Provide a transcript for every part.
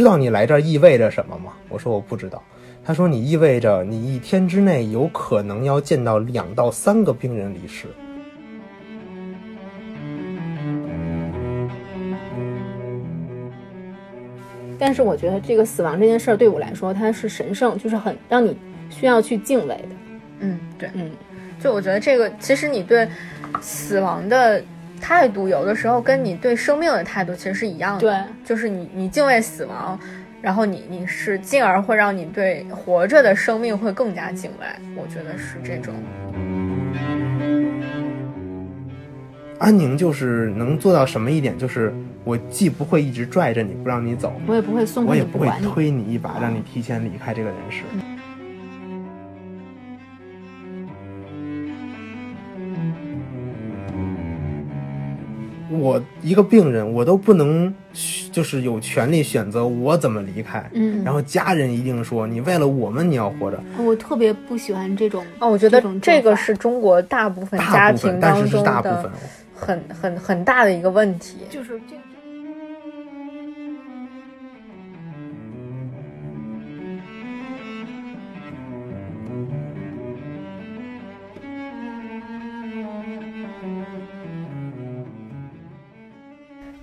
你知道你来这儿意味着什么吗？我说我不知道。他说你意味着你一天之内有可能要见到两到三个病人离世。但是我觉得这个死亡这件事儿对我来说，它是神圣，就是很让你需要去敬畏的。嗯，对，嗯，就我觉得这个，其实你对死亡的态度，有的时候跟你对生命的态度其实是一样的。对，就是你你敬畏死亡，然后你你是进而会让你对活着的生命会更加敬畏。我觉得是这种。安宁就是能做到什么一点，就是我既不会一直拽着你不让你走，我也不会松开我也不会。推你一把让你提前离开这个人世。我一个病人，我都不能就是有权利选择我怎么离开。嗯然后家人一定说你为了我们你要活着，我特别不喜欢这种哦，我觉得这个是中国大部分家部分，但是是庭当中大部分的。很很很大的一个问题。就是这。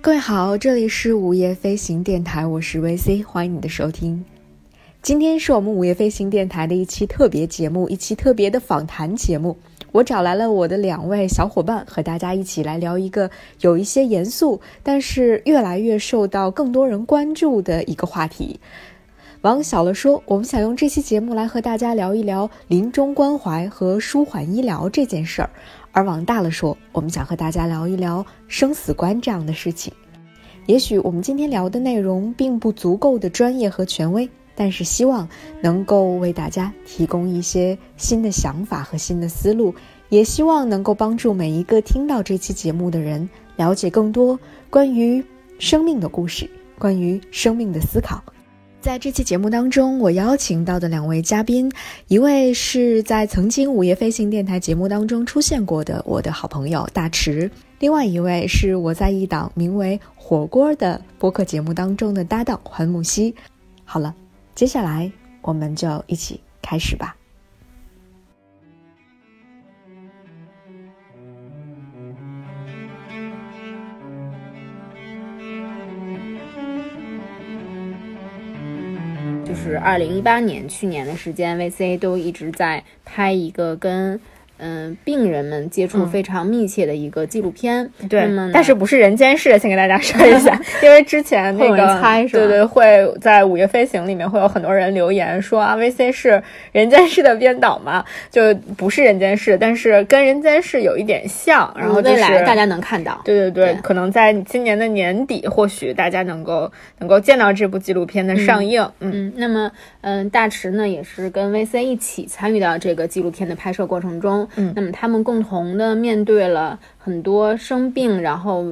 各位好，这里是午夜飞行电台，我是 VC，欢迎你的收听。今天是我们午夜飞行电台的一期特别节目，一期特别的访谈节目。我找来了我的两位小伙伴，和大家一起来聊一个有一些严肃，但是越来越受到更多人关注的一个话题。往小了说，我们想用这期节目来和大家聊一聊临终关怀和舒缓医疗这件事儿；而往大了说，我们想和大家聊一聊生死观这样的事情。也许我们今天聊的内容并不足够的专业和权威，但是希望能够为大家提供一些新的想法和新的思路，也希望能够帮助每一个听到这期节目的人了解更多关于生命的故事，关于生命的思考。在这期节目当中，我邀请到的两位嘉宾，一位是在曾经午夜飞行电台节目当中出现过的我的好朋友大池，另外一位是我在一档名为《火锅》的播客节目当中的搭档环木希。好了，接下来我们就一起开始吧。就是二零一八年去年的时间，VC 都一直在拍一个跟嗯病人们接触嗯非常密切的一个纪录片。对但是不是人间世？先给大家说一下，因为之前那个猜是对对，会在午夜飞行里面会有很多人留言说啊，VC 是人间世的编导嘛，就不是人间世，但是跟人间世有一点像，然后就是未来大家能看到。对对对，对可能在今年的年底，或许大家能够能够见到这部纪录片的上映。嗯嗯，那么，嗯，大池呢也是跟 VC 一起参与到这个纪录片的拍摄过程中。嗯。那么他们共同的面对了很多生病，然后，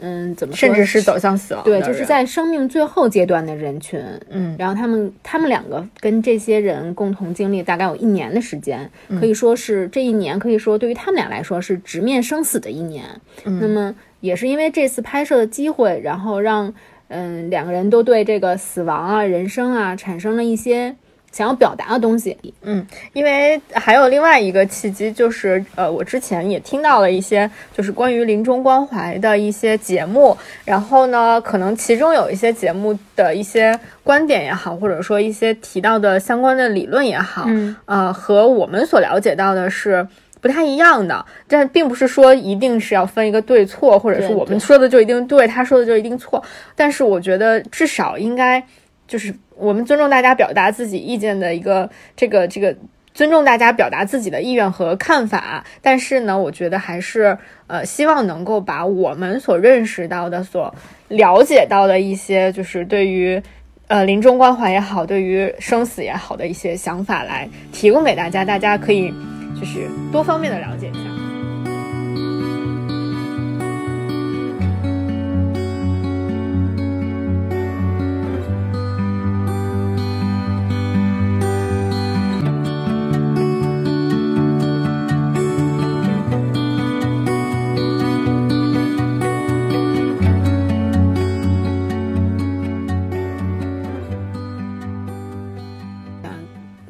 嗯，怎么说甚至是走向死亡对，就是在生命最后阶段的人群。嗯。然后他们他们两个跟这些人共同经历大概有一年的时间，可以说是这一年可以说对于他们俩来说是直面生死的一年。那么也是因为这次拍摄的机会，然后让嗯两个人都对这个死亡啊、人生啊产生了一些想要表达的东西。嗯因为还有另外一个契机，就是呃，我之前也听到了一些就是关于临终关怀的一些节目，然后呢，可能其中有一些节目的一些观点也好，或者说一些提到的相关的理论也好，嗯呃，和我们所了解到的是。不太一样的，但并不是说一定是要分一个对错，或者是我们说的就一定对，他说的就一定错。但是我觉得至少应该就是我们尊重大家表达自己意见的一个这个这个尊重大家表达自己的意愿和看法，但是呢，我觉得还是呃希望能够把我们所认识到的、所了解到的一些，就是对于。呃，临终关怀也好，对于生死也好的一些想法来提供给大家，大家可以就是多方面的了解一下。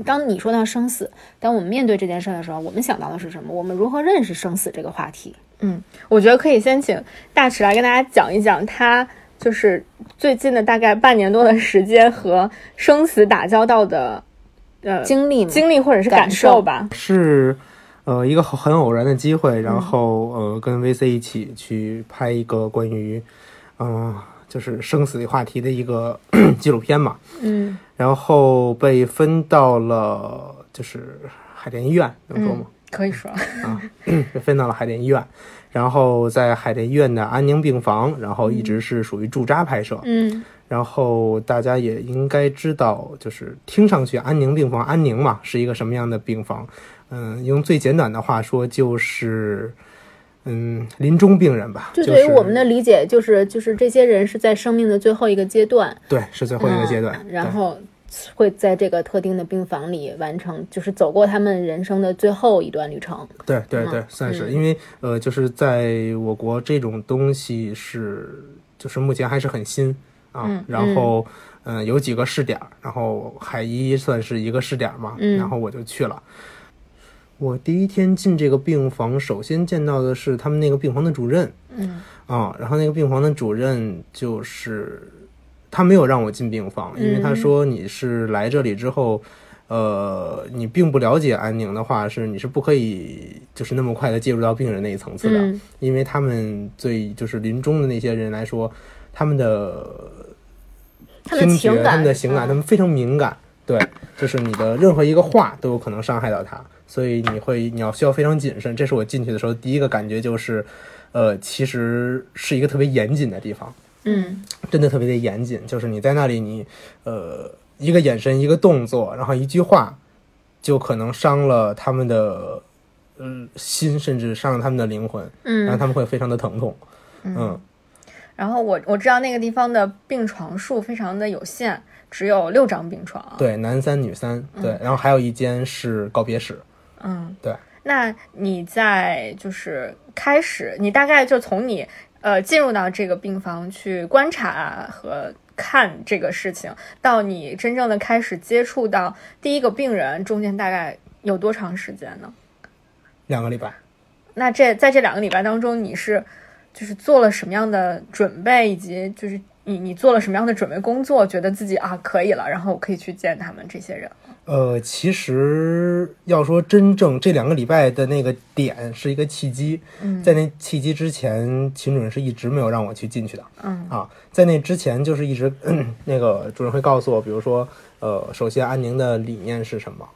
当你说到生死，当我们面对这件事的时候，我们想到的是什么？我们如何认识生死这个话题？嗯，我觉得可以先请大池来跟大家讲一讲他就是最近的大概半年多的时间和生死打交道的呃经历经历或者是感感受受吧。是呃一个很很偶然的机会，然后呃跟 VC 一起去拍一个关于嗯、呃就是生死话题的一个 纪录片嘛，嗯然后被分到了就是海淀医院，能说吗？可以说，啊，被分到了海淀医院，然后在海淀医院的安宁病房，然后一直是属于驻扎拍摄。嗯然后大家也应该知道，就是听上去安宁病房安宁嘛是一个什么样的病房？嗯，用最简短的话说就是，嗯，临终病人吧。就就是对于我们的理解，就是就是这些人是在生命的最后一个阶段，对是最后一个阶段，嗯然后会在这个特定的病房里完成，就是走过他们人生的最后一段旅程。对对对，算是因为呃，就是在我国这种东西是就是目前还是很新啊，然后嗯、呃有几个试点儿，然后海医算是一个试点儿嘛，嗯然后我就去了。我第一天进这个病房，首先见到的是他们那个病房的主任，嗯。啊，然后那个病房的主任就是他没有让我进病房，因为他说你是来这里之后，呃，你并不了解安宁的话，是你是不可以就是那么快的介入到病人那一层次的，嗯。因为他们最就是临终的那些人来说，他们的听觉、他们的情感，嗯。他们非常敏感，对，就是你的任何一个话都有可能伤害到他，所以你会你要需要非常谨慎。这是我进去的时候第一个感觉，就是，呃，其实是一个特别严谨的地方，嗯真的特别的严谨。就是你在那里你，呃一个眼神、一个动作，然后一句话，就可能伤了他们的。呃，心甚至伤了他们的灵魂，嗯然后嗯他们会非常的疼痛。嗯，然后我我知道那个地方的病床数非常的有限，只有六张病床。对，男三女三，对，然后还有一间是告别室。嗯，对。那你在就是开始，你大概就从你呃进入到这个病房去观察和看这个事情，到你真正的开始接触到第一个病人，中间大概有多长时间呢？两个礼拜，那这在这两个礼拜当中，你是就是做了什么样的准备，以及就是你你做了什么样的准备工作，觉得自己啊可以了，然后我可以去见他们这些人。呃，其实要说真正这两个礼拜的那个点是一个契机，嗯在那契机之前，秦主任是一直没有让我去进去的嗯啊。在那之前，就是一直 那个主任会告诉我，比如说，呃，首先安宁的理念是什么，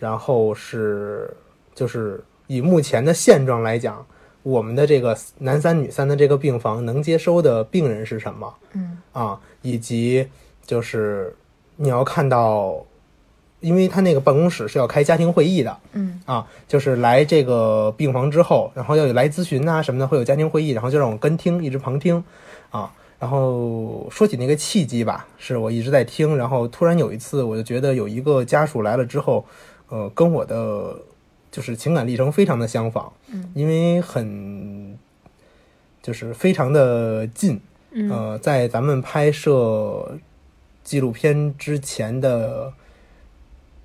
然后是就是以目前的现状来讲，我们的这个男三女三的这个病房能接收的病人是什么，嗯。啊，以及就是你要看到，因为他那个办公室是要开家庭会议的。嗯。啊，就是来这个病房之后，然后要有来咨询呐、什么的，会有家庭会议，然后就让我跟听，一直旁听。啊。然后说起那个契机吧，是我一直在听，然后突然有一次，我就觉得有一个家属来了之后，呃，跟我的就是情感历程非常的相仿，嗯，因为很就是非常的近，嗯。呃，在咱们拍摄纪录片之前的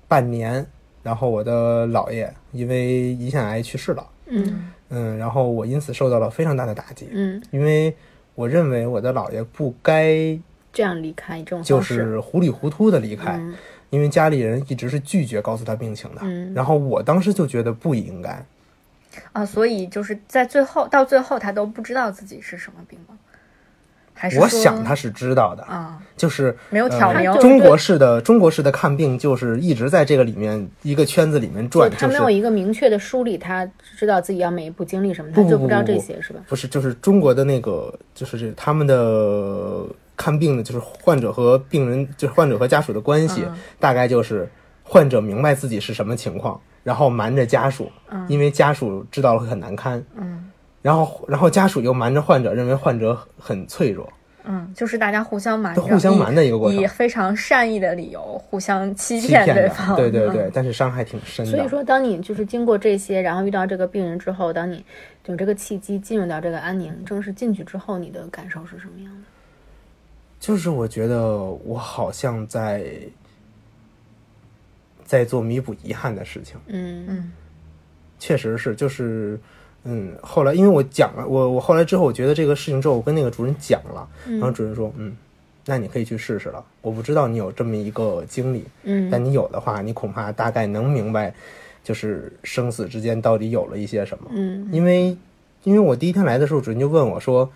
半年，然后我的姥爷因为胰腺癌去世了，嗯嗯，然后我因此受到了非常大的打击，嗯，因为我认为我的姥爷不该这样离开这种就，是糊里糊涂的离开，嗯因为家里人一直是拒绝告诉他病情的，嗯然后我当时就觉得不应该，啊，所以就是在最后到最后，他都不知道自己是什么病吗？还是我想他是知道的，啊就是没有挑明呃中国式的中国式的看病就是一直在这个里面一个圈子里面转，就他没有一个明确的梳理，他知道自己要每一步经历什么，他就不知道这些是吧？不是就是中国的那个就是这他们的看病的，就是患者和病人，就是患者和家属的关系，嗯。大概就是患者明白自己是什么情况，然后瞒着家属，因为家属知道了会很难堪，嗯。然后然后家属又瞒着患者，认为患者很脆弱，嗯，就是大家互相瞒着，互相瞒的一个过程。以以非常善意的理由互相欺欺骗对方，，对对对，嗯。但是伤害挺深的。所以说，当你就是经过这些，然后遇到这个病人之后，当你有这个契机进入到这个安宁，正式进去之后，你的感受是什么样的？就是我觉得我好像在在做弥补遗憾的事情。嗯嗯确实是，就是，嗯，后来因为我讲了，我我后来之后，我觉得这个事情之后，我跟那个主任讲了，然后主任说，嗯，那你可以去试试了。我不知道你有这么一个经历，嗯但你有的话，你恐怕大概能明白，就是生死之间到底有了一些什么。嗯因为，因为我第一天来的时候，主任就问我说，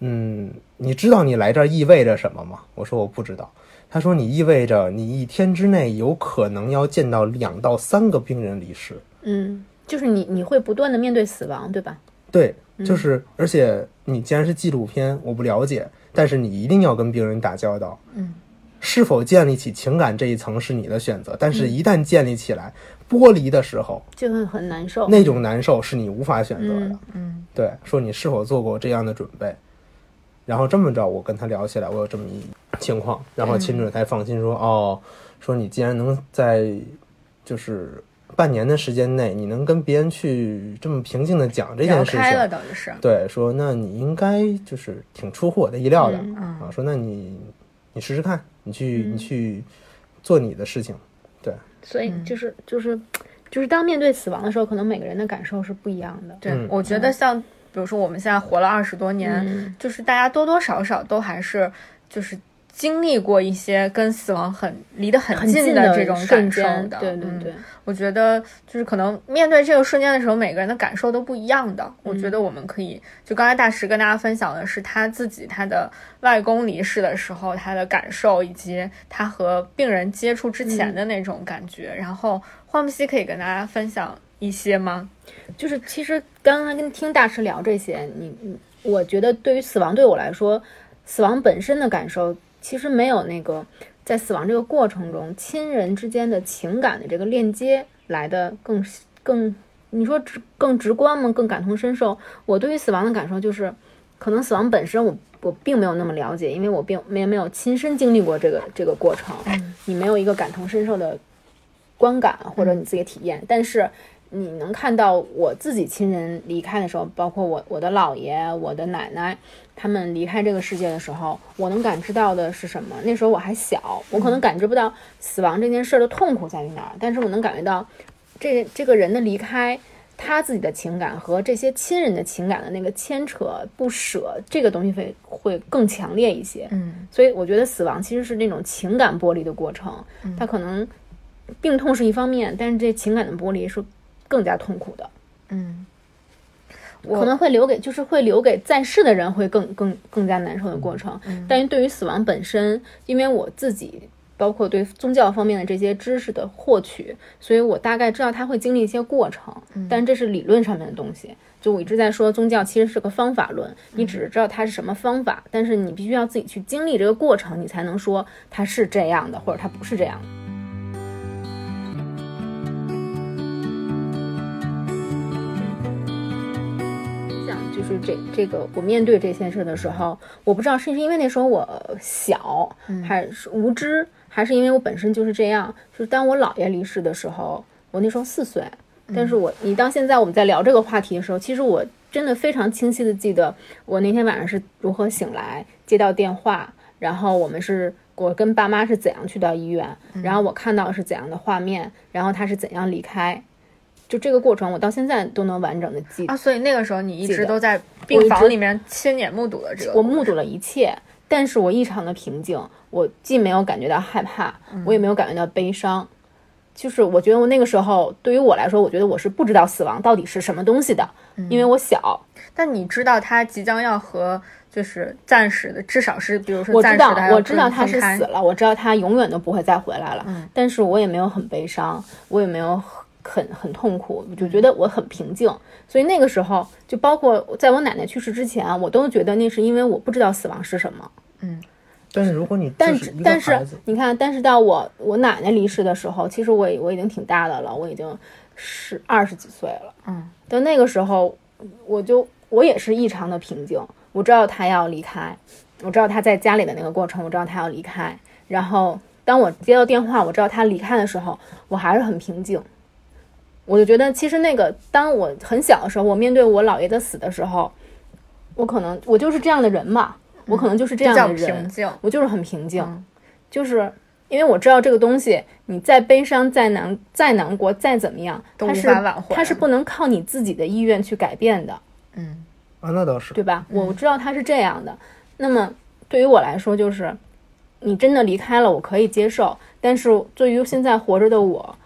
嗯，你知道你来这儿意味着什么吗？我说我不知道。他说你意味着你一天之内有可能要见到两到三个病人离世。嗯，就是你你会不断的面对死亡，对吧？对，就是，而且你既然是纪录片，我不了解，但是你一定要跟病人打交道。嗯，是否建立起情感这一层是你的选择，但是一旦建立起来，剥离的时候，就会很难受。那种难受是你无法选择的。嗯嗯对，说你是否做过这样的准备，然后这么着，我跟他聊起来，我有这么一情况，然后秦准才放心说，哦，说你既然能在就是半年的时间内，你能跟别人去这么平静的讲这件事聊开了，情，等于是，对，说那你应该就是挺出乎我的意料的、嗯啊，说那你你试试看，你去、你去做你的事情，对，所以就是就是就是当面对死亡的时候，可能每个人的感受是不一样的。对，嗯我觉得像比如说我们现在活了二十多年，嗯就是大家多多少少都还是就是经历过一些跟死亡很离得很很近的这种感受间，的。嗯对对对，我觉得就是可能面对这个瞬间的时候，每个人的感受都不一样的。我觉得我们可以，就刚才大石跟大家分享的是他自己他的外公离世的时候他的感受，以及他和病人接触之前的那种感觉。然后花木兮可以跟大家分享一些吗？就是其实刚刚跟听大师聊这些，你你，我觉得对于死亡对我来说，死亡本身的感受其实没有那个在死亡这个过程中亲人之间的情感的这个链接来的更更，你说直更直观吗？更感同身受？我对于死亡的感受就是，可能死亡本身我我并没有那么了解，因为我并没没有亲身经历过这个这个过程，你没有一个感同身受的观感或者你自己体验，但是。你能看到我自己亲人离开的时候，包括我我的姥爷、我的奶奶，他们离开这个世界的时候，我能感知到的是什么？那时候我还小，我可能感知不到死亡这件事的痛苦在于哪儿，但是我能感觉到这这个人的离开，他自己的情感和这些亲人的情感的那个牵扯、不舍，这个东西会会更强烈一些。嗯所以我觉得死亡其实是那种情感剥离的过程，它可能病痛是一方面，但是这情感的剥离是更加痛苦的，嗯，可能会留给就是会留给在世的人会更更更加难受的过程。但是对于死亡本身，因为我自己包括对宗教方面的这些知识的获取，所以我大概知道它会经历一些过程，但这是理论上面的东西。就我一直在说，宗教其实是个方法论，你只是知道它是什么方法，但是你必须要自己去经历这个过程，你才能说它是这样的，或者它不是这样的。就是这这个，我面对这件事的时候，我不知道是因为那时候我小，还是无知，还是因为我本身就是这样。就是当我姥爷离世的时候，我那时候四岁，但是我你到现在我们在聊这个话题的时候，其实我真的非常清晰的记得我那天晚上是如何醒来，接到电话，然后我们是我跟爸妈是怎样去到医院，然后我看到是怎样的画面，然后他是怎样离开。就这个过程，我到现在都能完整的记啊，所以那个时候你一直都在病房里面亲眼目睹了这个，我目睹了一切，但是我异常的平静，我既没有感觉到害怕，我也没有感觉到悲伤。就是我觉得我那个时候，对于我来说，我觉得我是不知道死亡到底是什么东西的，因为我小，但你知道他即将要和就是暂时的，至少是比如说我知道暂时的还要我知道他是死了，我知道他永远都不会再回来了，但是我也没有很悲伤，我也没有很很痛苦，我就觉得我很平静。所以那个时候，就包括在我奶奶去世之前，我都觉得那是因为我不知道死亡是什么。嗯但是如果你但是但是你看，但是到我我奶奶离世的时候，其实我我已经挺大的了，我已经是二十几岁了。嗯，但那个时候，我就我也是异常的平静。我知道她要离开，我知道她在家里的那个过程，我知道她要离开。然后当我接到电话，我知道她离开的时候，我还是很平静。我就觉得，其实那个当我很小的时候，我面对我姥爷的死的时候，我可能我就是这样的人嘛，我可能就是这样的人。平静。我就是很平静，嗯就是因为我知道这个东西，你再悲伤、再难、再难过、再怎么样，它是它是不能靠你自己的意愿去改变的。嗯啊，那倒是。对吧？我知道他是这样的。那么对于我来说，就是你真的离开了，我可以接受。但是对于现在活着的我，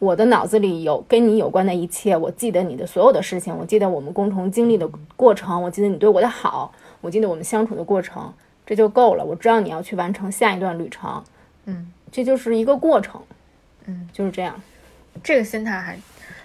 我的脑子里有跟你有关的一切，我记得你的所有的事情，我记得我们共同经历的过程，我记得你对我的好，我记得我们相处的过程，这就够了。我知道你要去完成下一段旅程，嗯，这就是一个过程，嗯，就是这样。这个心态还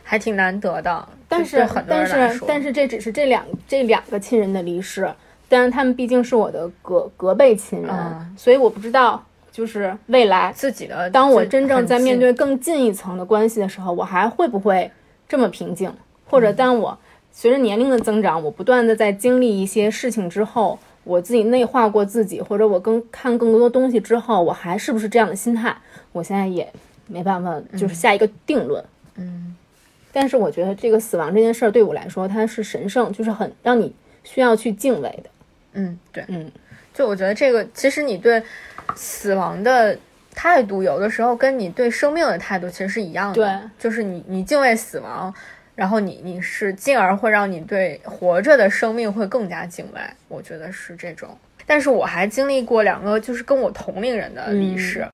还挺难得的，但是很但是但是这只是这两这两个亲人的离世，但是他们毕竟是我的隔隔辈亲人，嗯所以我不知道，就是未来自己的当我真正在面对更近一层的关系的时候，我还会不会这么平静？或嗯者当我随着年龄的增长，我不断的在经历一些事情之后，我自己内化过自己，或者我更看更多东西之后，我还是不是这样的心态？我现在也没办法，就是下一个定论。嗯但是我觉得这个死亡这件事儿对我来说，它是神圣，就是很让你需要去敬畏的。嗯对，嗯，就我觉得这个其实你对死亡的态度，有的时候跟你对生命的态度其实是一样的，对，就是你你敬畏死亡。然后你你是进而会让你对活着的生命会更加敬畏，我觉得是这种。但是我还经历过两个就是跟我同龄人的离世，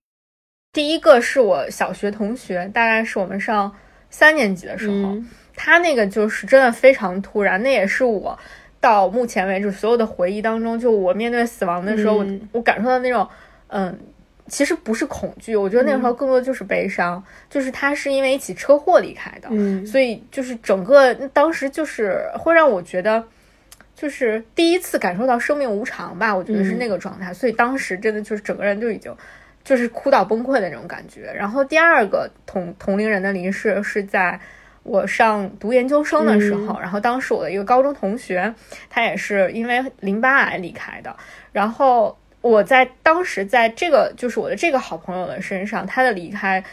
第一个是我小学同学，大概是我们上三年级的时候，嗯他那个就是真的非常突然，那也是我到目前为止所有的回忆当中，就我面对死亡的时候，嗯我我感受到那种，嗯，其实不是恐惧，我觉得那个时候更多的就是悲伤，就是他是因为一起车祸离开的，嗯所以就是整个当时就是会让我觉得。就是第一次感受到生命无常吧，我觉得是那个状态，所以当时真的就是整个人就已经就是哭到崩溃的那种感觉。然后第二个同同龄人的离世是在我上读研究生的时候，然后当时我的一个高中同学，他也是因为淋巴癌离开的。然后我在当时在这个就是我的这个好朋友的身上，他的离开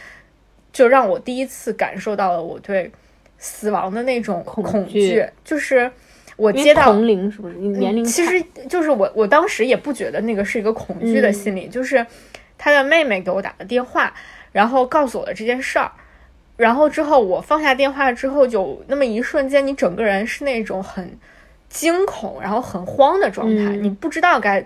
就让我第一次感受到了我对死亡的那种恐恐惧就是我接到同龄是不是？年龄差？其实就是我，我当时也不觉得那个是一个恐惧的心理，就是他的妹妹给我打的电话，然后告诉我的这件事儿，然后之后我放下电话之后，就那么一瞬间，你整个人是那种很惊恐，然后很慌的状态，嗯。你不知道该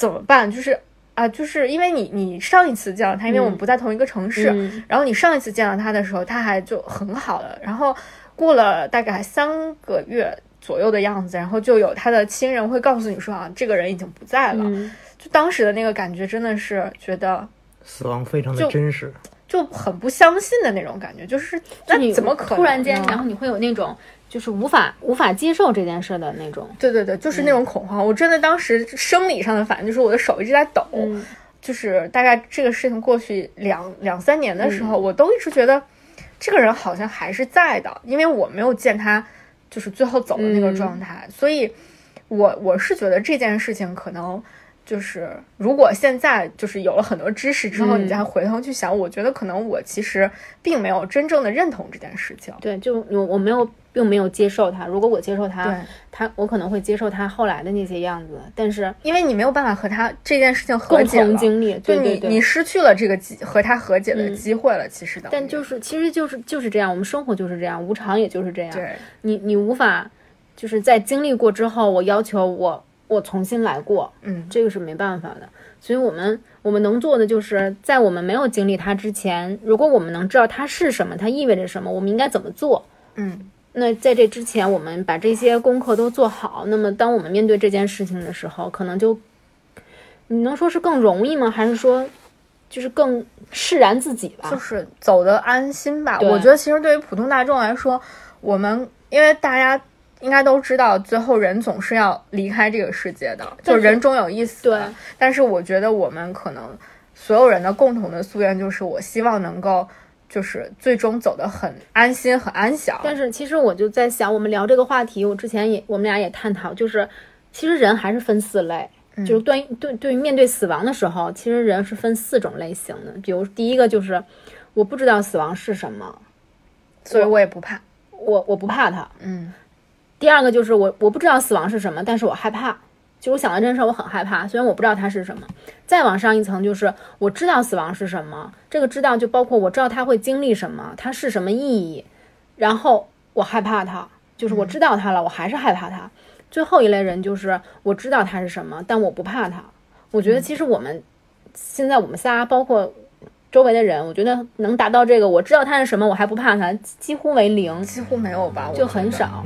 怎么办，就是啊，就是因为你你上一次见到他，因为我们不在同一个城市，嗯然后你上一次见到他的时候，他还就很好了，然后过了大概三个月左右的样子，然后就有他的亲人会告诉你说啊，这个人已经不在了。嗯就当时的那个感觉真的是觉得死亡非常的真实。就很不相信的那种感觉，就是那你怎么可能突然间，然后你会有那种就是无法无法接受这件事的那种。对对对，就是那种恐慌。我真的当时生理上的反应就是我的手一直在抖，嗯就是大概这个事情过去两两三年的时候，我都一直觉得这个人好像还是在的，因为我没有见他就是最后走的那个状态，所以我我是觉得这件事情可能。就是如果现在就是有了很多知识之后，嗯你再回头去想，我觉得可能我其实并没有真正的认同这件事情。对，就我我没有并没有接受他。如果我接受他对，他我可能会接受他后来的那些样子，但是因为你没有办法和他这件事情和共解了，同经历，对。你你失去了这个机和他和解的嗯机会了。其实的，但就是其实就是就是这样，我们生活就是这样，无常也就是这样。对，你你无法就是在经历过之后，我要求我我重新来过，嗯，这个是没办法的。所以我们我们能做的就是在我们没有经历它之前，如果我们能知道它是什么，它意味着什么，我们应该怎么做。嗯，那在这之前，我们把这些功课都做好。那么，当我们面对这件事情的时候，可能就你能说是更容易吗？还是说就是更释然自己吧？就是走的安心吧。我觉得其实对于普通大众来说，我们因为大家应该都知道，最后人总是要离开这个世界的，就人终有一死。对，但是我觉得我们可能所有人的共同的夙愿就是，我希望能够就是最终走得很安心、很安详。但是其实我就在想，我们聊这个话题，我之前也我们俩也探讨，就是其实人还是分四类。就是对对对于面对死亡的时候，其实人是分四种类型的。比如第一个就是我不知道死亡是什么，所以我也不怕。我我不怕它。嗯第二个就是我我不知道死亡是什么，但是我害怕。就我想到这件事儿，我很害怕，虽然我不知道它是什么。再往上一层，就是我知道死亡是什么，这个知道就包括我知道他会经历什么，它是什么意义，然后我害怕它，就是我知道它了，我还是害怕它。最后一类人就是我知道它是什么，但我不怕它。我觉得其实我们现在我们仨，包括周围的人，我觉得能达到这个，我知道它是什么，我还不怕它，几乎为零，几乎没有吧，就。很少。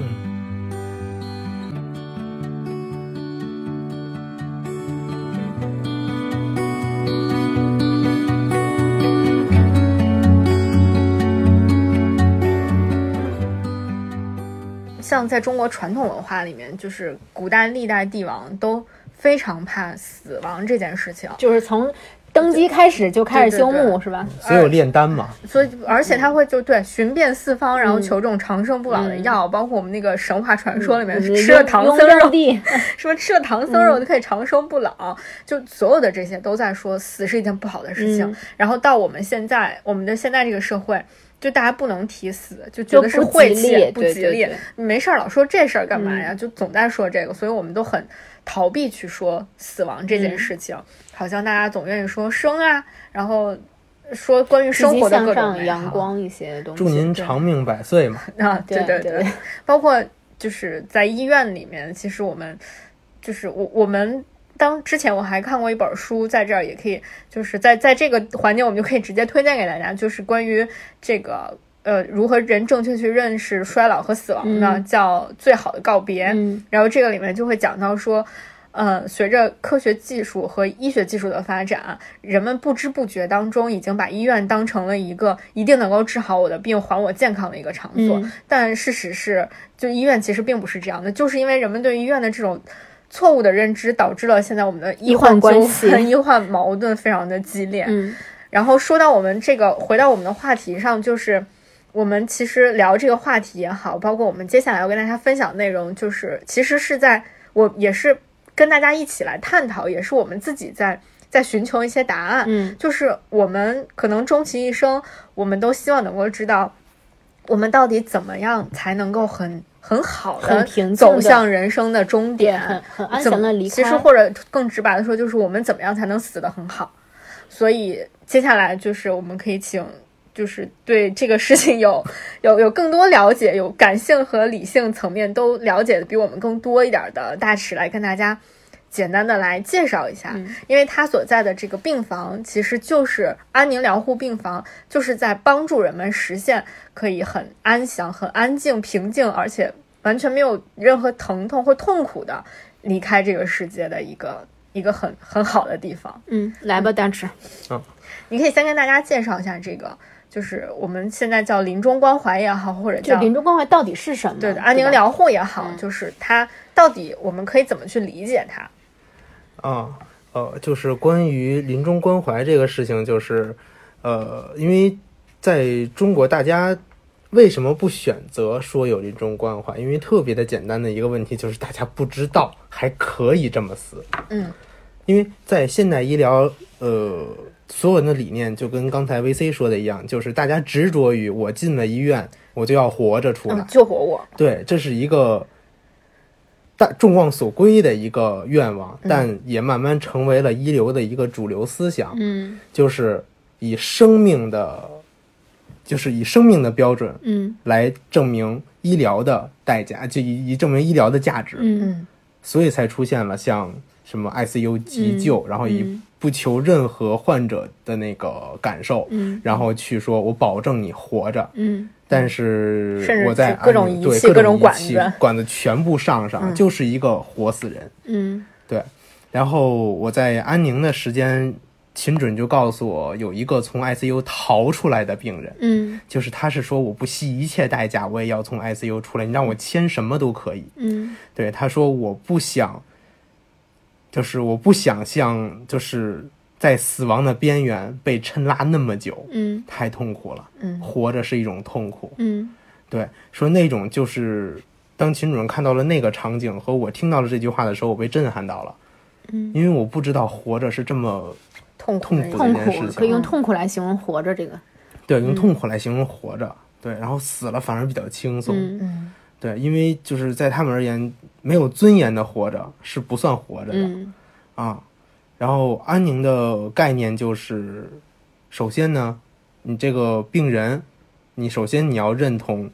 像在中国传统文化里面，就是古代历代帝王都非常怕死亡这件事情，就是从登基开始就开始休对对沐，是吧？所以有炼丹嘛，所以而且他会就对寻遍四方，然后嗯。求这种长生不老的药，包括我们那个神话传说里面嗯吃了唐僧肉，什么吃了唐僧肉就可以长生不老，就所有的这些都在说死是一件不好的事情。嗯。然后到我们现在，我们的现在这个社会，就大家不能提死，就觉就得是晦气，不吉利没事儿老说这事儿干嘛呀？嗯就总在说这个，所以我们都很逃避去说死亡这件嗯事情，好像大家总愿意说生啊，然后说关于生活的各种阳光一些东西。祝您长命百岁嘛。啊，对对对，包括就是在医院里面，其实我们就是我我们当之前我还看过一本书，在这儿也可以，就是在在这个环节我们就可以直接推荐给大家，就是关于这个呃如何人正确去认识衰老和死亡的，嗯叫《最好的告别》。嗯然后这个里面就会讲到说，呃，随着科学技术和医学技术的发展，人们不知不觉当中已经把医院当成了一个一定能够治好我的病、还我健康的一个场所。嗯但事实是，就医院其实并不是这样的，就是因为人们对医院的这种。错误的认知导致了现在我们的医医患关系纷、医患矛盾非常的激烈。嗯然后说到我们这个，回到我们的话题上，就是我们其实聊这个话题也好，包括我们接下来要跟大家分享的内容，就是其实是在我也是跟大家一起来探讨，也是我们自己在在寻求一些答案。嗯就是我们可能终其一生，我们都希望能够知道，我们到底怎么样才能够很很好的走向人生的终点，很很安详的离开。其实或者更直白的说，就是我们怎么样才能死得很好。所以接下来就是我们可以请，就是对这个事情有 有有更多了解，有感性和理性层面都了解的比我们更多一点的大使来跟大家简单的来介绍一下，嗯因为他所在的这个病房其实就是安宁疗护病房，就是在帮助人们实现可以很安详、很安静、平静，而且完全没有任何疼痛或痛苦的离开这个世界的一个一个很很好的地方。嗯，来吧，大池。你可以先跟大家介绍一下这个，就是我们现在叫临终关怀也好，或者叫临终关怀到底是什么？对的安宁疗护也好，嗯就是它到底我们可以怎么去理解它？啊，呃，就是关于临终关怀这个事情，就是，呃，因为在中国，大家为什么不选择说有临终关怀？因为特别的简单的一个问题就是大家不知道还可以这么死。嗯，因为在现代医疗，呃，所有人的理念就跟刚才 VC 说的一样，就是大家执着于我进了医院，我就要活着出来。嗯，救活我。对，这是一个大众望所归的一个愿望，但也慢慢成为了一流的一个主流思想，嗯。就是以生命的，就是以生命的标准嗯。来证明医疗的代价，就以以证明医疗的价值，嗯。嗯。所以才出现了像什么 ICU 急救，然后以嗯。不求任何患者的那个感受，嗯。然后去说我保证你活着，嗯但是我在是各种仪器各种管子管子全部上上，嗯就是一个活死人。嗯对然后我在安宁的时间，秦准就告诉我，有一个从 ICU 逃出来的病人，嗯就是他是说我不惜一切代价，我也要从 ICU 出来，你让我签什么都可以。嗯对，他说我不想，就是我不想像就是在死亡的边缘被抻拉那么久，嗯太痛苦了，嗯活着是一种痛苦。嗯对，说那种就是当秦主任看到了那个场景和我听到了这句话的时候，我被震撼到了。嗯，因为我不知道活着是这么痛苦痛苦的一件事情可以用痛苦来形容活着这个。对用痛苦来形容活着，对，然后死了反而比较轻松。嗯嗯对，因为就是在他们而言，没有尊严的活着是不算活着的、嗯啊。然后安宁的概念就是，首先呢，你这个病人，你首先你要认同，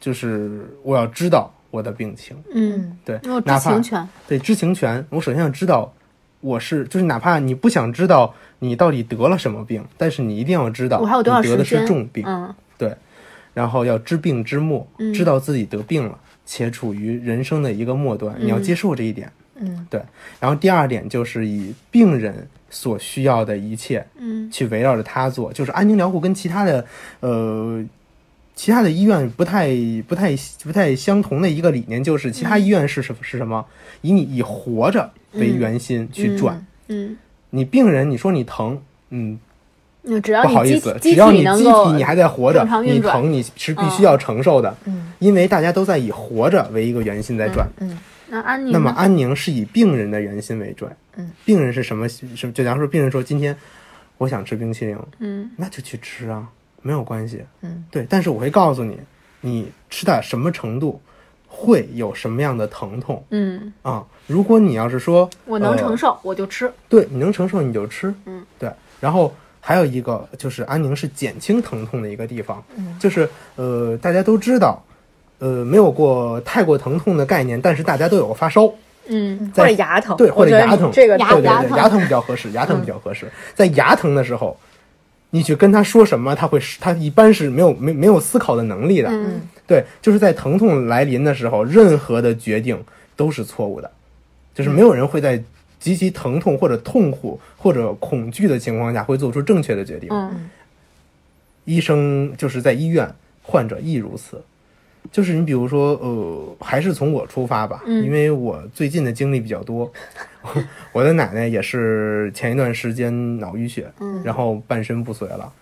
就是我要知道我的病情，嗯，对，知哪怕情权，对知情权，我首先要知道我是，就是哪怕你不想知道你到底得了什么病，但是你一定要知道我还有多少你得的是重病，嗯。然后要知病知末，嗯。知道自己得病了，且处于人生的一个末端，你要接受这一点。嗯，对。然后第二点就是以病人所需要的一切嗯去围绕着他做，就是安宁疗护跟其他的呃。其他的医院不太、不太、不太相同的一个理念，就是其他医院是什是什么？以你以活着为圆心去转。嗯，你病人，你说你疼，嗯，那只要不好意思，只要你机体你还在活着你疼你是必须要承受的，嗯，因为大家都在以活着为一个圆心在转。嗯那安宁那么安宁是以病人的圆心为准，嗯，病人是什么？什么？就假如说病人说今天我想吃冰淇淋，嗯那就去吃啊，没有关系，嗯，对。但是我会告诉你，你吃到什么程度会有什么样的疼痛嗯，啊？如果你要是说我能呃承受我就吃，对，你能承受你就吃，嗯，对。然后还有一个就是安宁是减轻疼痛的一个地方，嗯，就是呃大家都知道，呃没有过太过疼痛的概念，但是大家都有过发烧，嗯或者牙疼，对，或者牙疼，这个牙对对对，牙疼。牙疼比较合适，牙疼比较合适。在牙疼的时候，你去跟他说什么，他会他一般是没有没没有思考的能力的，嗯。对，就是在疼痛来临的时候，任何的决定都是错误的，就是没有人会在极其疼痛或者痛苦或者恐惧的情况下会做出正确的决定。嗯。医生就是在医院，患者亦如此。就是你比如说，呃，还是从我出发吧，嗯因为我最近的经历比较多。我的奶奶也是前一段时间脑淤血，嗯然后半身不遂了，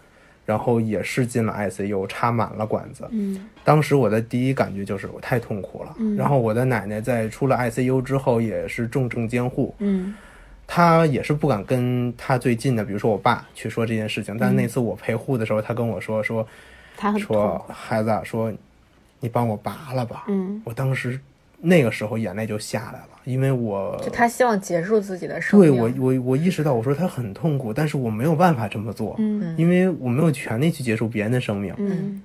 然后也是进了 ICU，插满了管子。嗯当时我的第一感觉就是我太痛苦了。嗯然后我的奶奶在出了 ICU 之后也是重症监护，嗯她也是不敢跟她最近的，比如说我爸去说这件事情。嗯但那次我陪护的时候，她跟我说说说苦，孩子啊，说你帮我拔了吧。嗯。我当时那个时候眼泪就下来了，因为我就他希望结束自己的生命，对我我我意识到，我说他很痛苦，但是我没有办法这么做，嗯因为我没有权利去结束别人的生命。嗯。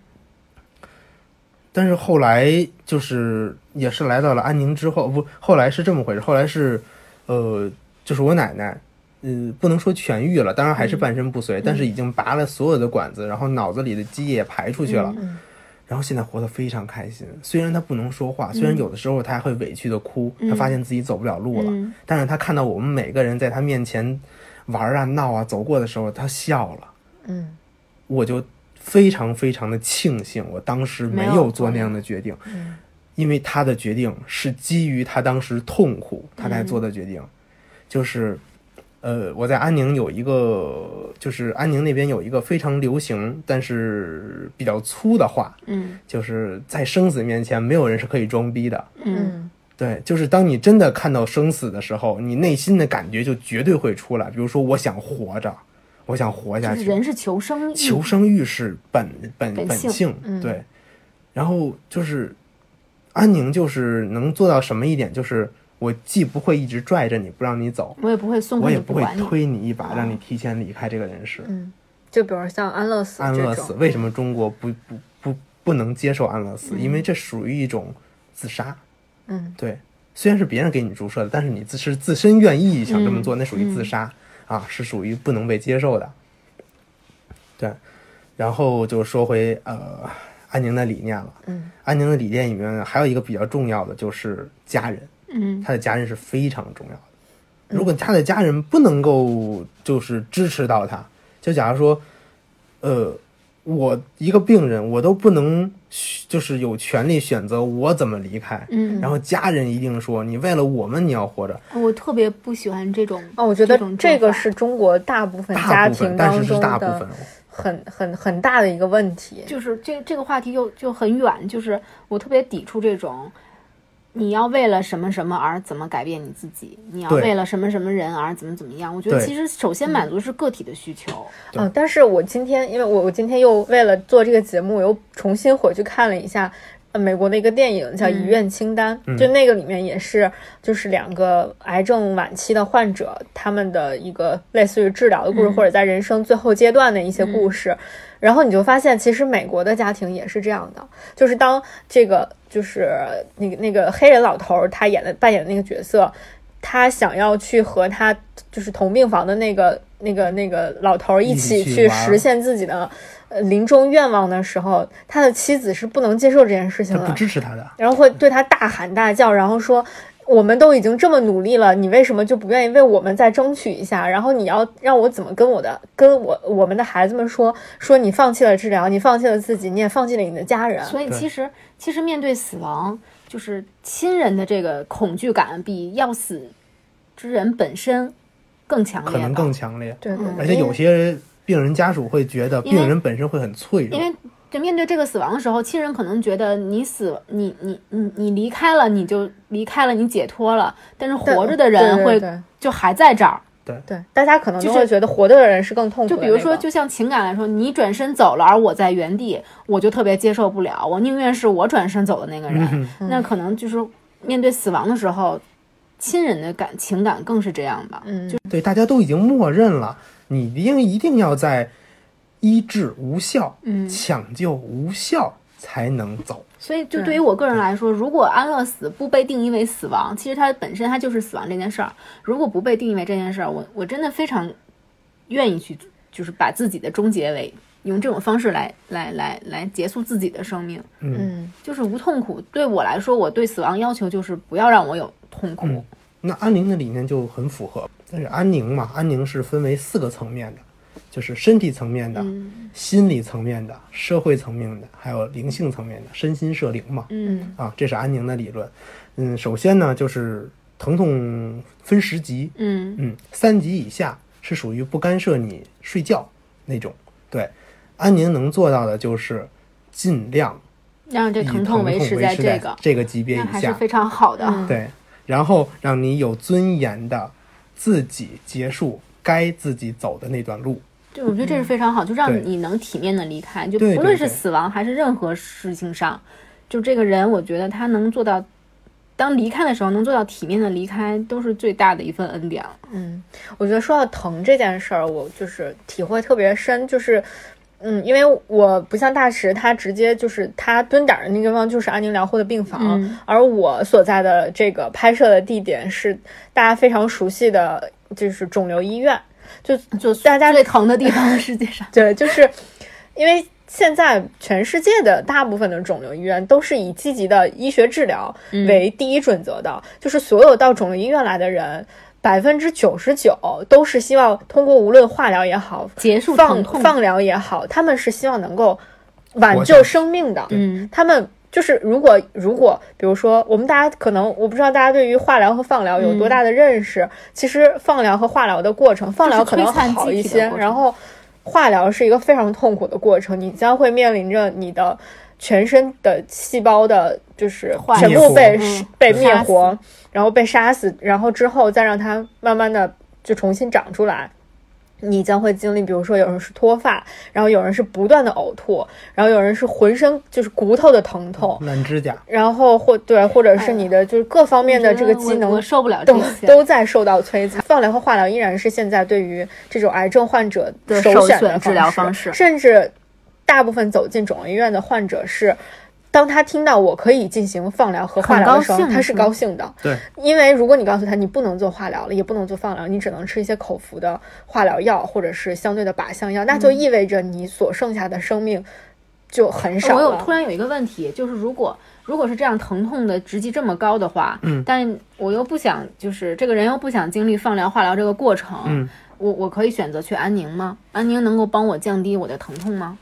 但是后来就是也是来到了安宁之后，不，后来是这么回事，后来是，呃，就是我奶奶，呃，不能说痊愈了，当然还是半身不遂，但是已经拔了所有的管子，然后脑子里的积液也排出去了，嗯然后现在活得非常开心。虽然他不能说话，虽然有的时候他还会委屈的哭，他发现自己走不了路了，嗯但是他看到我们每个人在他面前玩啊闹啊走过的时候，他笑了。嗯我就非常非常的庆幸，我当时没有做那样的决定，嗯因为他的决定是基于他当时痛苦，他才做的决定，就是。呃，我在安宁有一个，就是安宁那边有一个非常流行，但是比较粗的话，嗯就是在生死面前，没有人是可以装逼的。嗯嗯对，就是当你真的看到生死的时候，你内心的感觉就绝对会出来。比如说，我想活着，我想活下去，就是人是求生欲，求生欲是本本本性性，嗯对。然后就是安宁，就是能做到什么一点，就是我既不会一直拽着你不让你走，我也不会松开我也不会推你一把让你提前离开这个人世。嗯，就比如像安乐死安乐死，为什么中国不不不不能接受安乐死？因为这属于一种自杀。嗯对，虽然是别人给你注射的，但是你自是自身愿意想这么做，嗯那属于自杀、啊，是属于不能被接受的。对，然后就说回呃安宁的理念了。嗯安宁的理念里面还有一个比较重要的就是家人，嗯他的家人是非常重要的。如果他的家人不能够就是支持到他，就假如说，呃，我一个病人，我都不能就是有权利选择我怎么离开，嗯，然后家人一定说你为了我们你要活着，我特别不喜欢这种哦，我觉得这种这个是中国大部分家庭当中是是大部的分，很很很大的一个问题。就是这这个话题就就很远，就是我特别抵触这种，你要为了什么什么而怎么改变你自己，你要为了什么什么人而怎么怎么样。我觉得其实首先满足是个体的需求，对。嗯，但是我今天因为我我今天又为了做这个节目，我又重新回去看了一下，呃美国的一个电影叫《遗愿清单》，就那个里面也是就是两个癌症晚期的患者他们的一个类似于治疗的故事，或者在人生最后阶段的一些故事。然后你就发现，其实美国的家庭也是这样的，就是当这个就是那个那个黑人老头儿他演的扮演的那个角色，他想要去和他就是同病房的那个那个那个老头儿一起去实现自己的呃临终愿望的时候，他的妻子是不能接受这件事情的，不支持他的，然后会对他大喊大叫，然后说。我们都已经这么努力了，你为什么就不愿意为我们再争取一下？然后你要让我怎么跟我的、跟我我们的孩子们说？说你放弃了治疗，你放弃了自己，你也放弃了你的家人。所以其实，其实面对死亡，就是亲人的这个恐惧感，比要死之人本身更强烈，可能更强烈。对对，而且有些病人家属会觉得病人本身会很脆弱，因为。就面对这个死亡的时候，亲人可能觉得你死，你你你你离开了，你就离开了，你解脱了。但是活着的人会就还在这儿。对对，大家可能就会觉得活着的人是更痛苦。就比如说，就像情感来说，你转身走了，而我在原地，我就特别接受不了。我宁愿是我转身走的那个人。那可能就是面对死亡的时候，亲人的感情感更是这样吧。嗯，就对，大家都已经默认了，你一定一定要在。医治无效，嗯，抢救无效才能走。所以，就对于我个人来说，如果安乐死不被定义为死亡，其实它本身它就是死亡这件事儿。如果不被定义为这件事儿，我我真的非常愿意去，就是把自己的终结为用这种方式来来来来结束自己的生命。嗯，就是无痛苦。对我来说，我对死亡要求就是不要让我有痛苦。那安宁的理念就很符合。但是安宁嘛，安宁是分为四个层面的。就是身体层面的、心理层面的、社会层面的，还有灵性层面的，身心社灵嘛。嗯啊，这是安宁的理论。嗯，首先呢，就是疼痛分十级。嗯嗯，三级以下是属于不干涉你睡觉那种。对，安宁能做到的就是尽量让这疼痛维持在这个这个级别以下，还是非常好的。对，然后让你有尊严的自己结束该自己走的那段路。对，我觉得这是非常好，就让你能体面的离开，就不论是死亡还是任何事情上，就这个人，我觉得他能做到，当离开的时候能做到体面的离开，都是最大的一份恩典了。嗯，我觉得说到疼这件事儿，我就是体会特别深，就是，嗯，因为我不像大石，他直接就是他蹲点的那个地方就是安宁疗护的病房，而我所在的这个拍摄的地点是大家非常熟悉的，就是肿瘤医院。就就大家最疼的地方，世界上对，就是因为现在全世界的大部分的肿瘤医院都是以积极的医学治疗为第一准则的，就是所有到肿瘤医院来的人，百分之九十九都是希望通过无论化疗也好，结束放放疗也好，他们是希望能够挽救生命的。嗯，他们。就是如果如果比如说我们大家可能我不知道大家对于化疗和放疗有多大的认识，其实放疗和化疗的过程，放疗可能好一些，然后化疗是一个非常痛苦的过程，你将会面临着你的全身的细胞的，就是全部被被灭活，然后被杀死，然后之后再让它慢慢的就重新长出来。你将会经历，比如说有人是脱发，然后有人是不断的呕吐，然后有人是浑身就是骨头的疼痛，烂指甲，然后或对，或者是你的就是各方面的这个机能受不了，都都在受到摧残。放疗和化疗依然是现在对于这种癌症患者的首选的治疗方式，甚至大部分走进肿瘤医院的患者是。当他听到我可以进行放疗和化疗的时候，他是高兴的。对，因为如果你告诉他你不能做化疗了，也不能做放疗，你只能吃一些口服的化疗药或者是相对的靶向药，那就意味着你所剩下的生命就很少了。我有突然有一个问题，就是如果如果是这样疼痛的直击这么高的话，嗯，但我又不想，就是这个人又不想经历放疗化疗这个过程，嗯，我我可以选择去安宁吗？安宁能够帮我降低我的疼痛吗？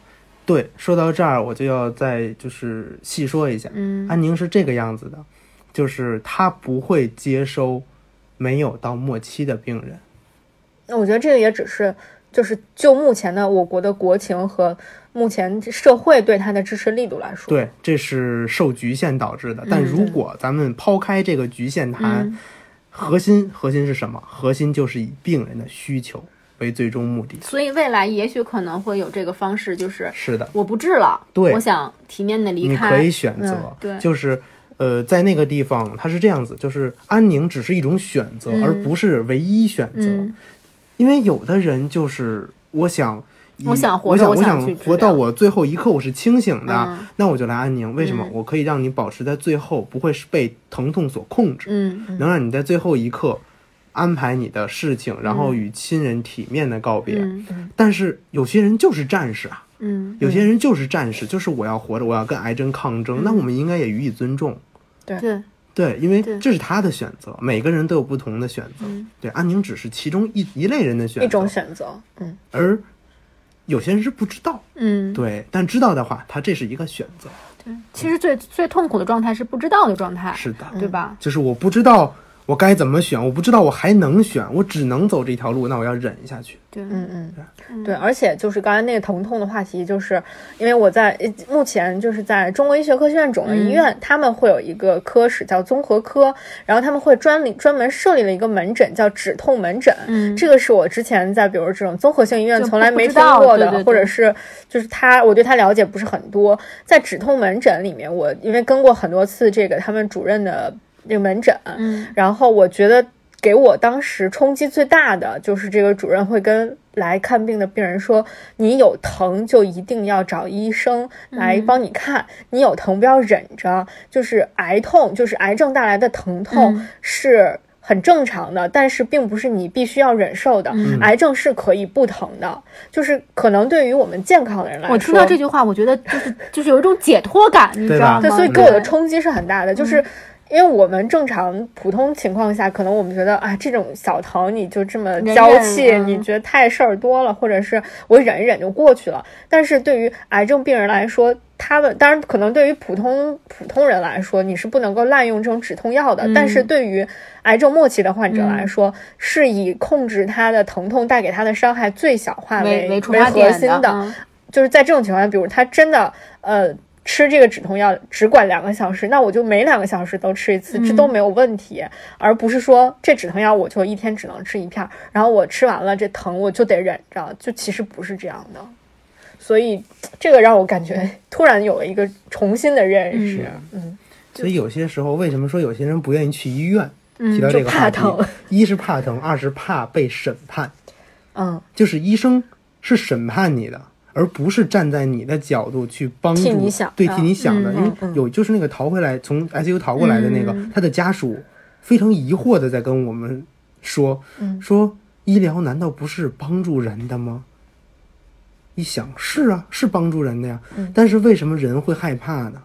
对，说到这儿，我就要再就是细说一下。嗯，安宁是这个样子的，就是他不会接收没有到末期的病人。那我觉得这个也只是，就是就目前的我国的国情和目前社会对他的支持力度来说，对，这是受局限导致的。但如果咱们抛开这个局限谈，核心核心是什么？核心就是以病人的需求。为最终目的。所以未来也许可能会有这个方式，就是是的，我不治了，对我想体面的离开你开，可以选择，嗯对就是呃，在那个地方它是这样子，就是安宁只是一种选择，嗯而不是唯一选择。嗯因为有的人就是我想。我想活我想，活到我最后一刻，我是清醒的，嗯那我就来安宁。为什么？嗯我可以让你保持在最后，不会是被疼痛所控制，嗯能让你在最后一刻安排你的事情，然后与亲人体面的告别。嗯。但是有些人就是战士啊，嗯有些人就是战士，就是我要活着，我要跟癌症抗争，那我们应该也予以尊重。对，对，因为这是他的选择，每个人都有不同的选择。嗯。对，安宁只是其中一一类人的选择，一种选择，嗯，而有些人是不知道。嗯，对，但知道的话，他这是一个选择。对，其实最最痛苦的状态是不知道的状态，是的，对吧？就是我不知道我该怎么选，我不知道我还能选，我只能走这条路，那我要忍下去。对，嗯嗯，对，而且就是刚才那个疼痛的话题，就是因为我在呃目前就是在中国医学科学院肿瘤医院，他们会有一个科室叫综合科，然后他们会专里专门设立了一个门诊叫止痛门诊，嗯。这个是我之前在比如这种综合性医院从来没听过的，对对对或者是就是他我对他了解不是很多，在止痛门诊里面，我因为跟过很多次这个他们主任的这个门诊，嗯然后我觉得给我当时冲击最大的就是这个主任会跟来看病的病人说：“你有疼就一定要找医生来帮你看，你有疼不要忍着。就是癌痛，就是癌症带来的疼痛嗯是。”很正常的，但是并不是你必须要忍受的。嗯癌症是可以不疼的，就是可能对于我们健康的人来说，我听到这句话，我觉得就是就是有一种解脱感，你知道吗？对，所以给我的冲击是很大的，就是。因为我们正常普通情况下，可能我们觉得啊，这种小疼你就这么娇气，你觉得太事儿多了，或者是我忍一忍就过去了。但是对于癌症病人来说，他们当然可能对于普通普通人来说，你是不能够滥用这种止痛药的。嗯。但是对于癌症末期的患者来说，是以控制他的疼痛带给他的伤害最小化为为核心的，嗯。就是在这种情况下，比如他真的呃吃这个止痛药只管两个小时，那我就每两个小时都吃一次，这都没有问题，而不是说这止痛药我就一天只能吃一片儿，然后我吃完了这疼我就得忍着，就其实不是这样的。所以这个让我感觉 突然有了一个重新的认识，嗯，所以有些时候，为什么说有些人不愿意去医院？提到就这个话题怕疼，一是怕疼，二是怕被审判。嗯，就是医生是审判你的，而不是站在你的角度去帮助替你想对替你想的。嗯因为嗯有就是那个逃回来从 ICU 逃过来的那个，嗯他的家属非常疑惑的在跟我们说，嗯说医疗难道不是帮助人的吗？一想是啊，是帮助人的呀，嗯但是为什么人会害怕呢？